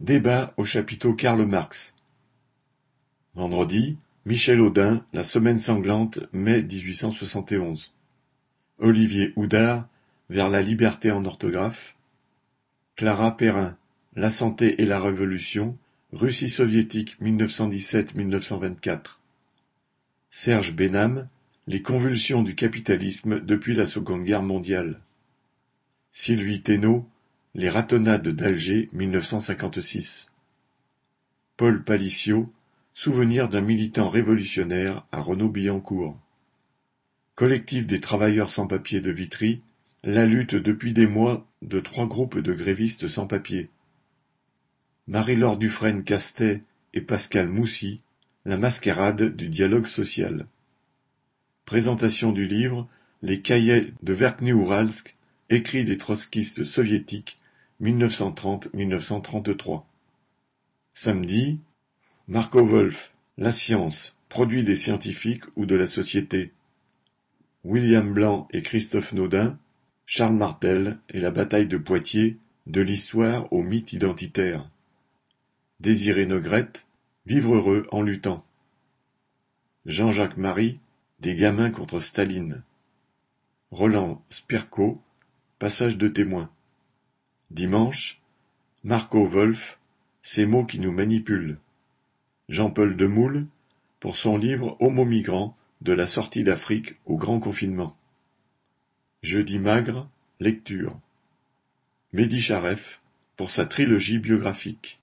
Débat au chapiteau Karl Marx. Vendredi, Michel Audin, La semaine sanglante, mai 1871. Olivier Houdard, Vers la liberté en orthographe. Clara Perrin, La santé et la révolution, Russie soviétique 1917-1924. Serge Benham, Les convulsions du capitalisme depuis la Seconde Guerre mondiale. Sylvie Thénault, Les ratonnades d'Alger 1956. Paul Palissio, Souvenir d'un militant révolutionnaire à Renaud-Billancourt. Collectif des travailleurs sans-papiers de Vitry, la lutte depuis des mois de trois groupes de grévistes sans-papiers. Marie-Laure Dufresne-Castet et Pascal Moussy, La mascarade du dialogue social. Présentation du livre Les cahiers de Verkhny-Ouralsk, écrits des trotskistes soviétiques 1930-1933. Samedi, Marco Wolf, La science, produit des scientifiques ou de la société. William Blanc et Christophe Naudin, Charles Martel et la bataille de Poitiers, de l'histoire au mythe identitaire. Désiré Nogrette, Vivre heureux en luttant. Jean-Jacques Marie, Des gamins contre Staline. Roland Spirko, Passage de témoin. Dimanche, Marco Wolf, Ces mots qui nous manipulent. Jean-Paul Demoule, pour son livre Homo migrant, de la sortie d'Afrique au grand confinement. Jeudi magre, lecture. Mehdi Charef, pour sa trilogie biographique.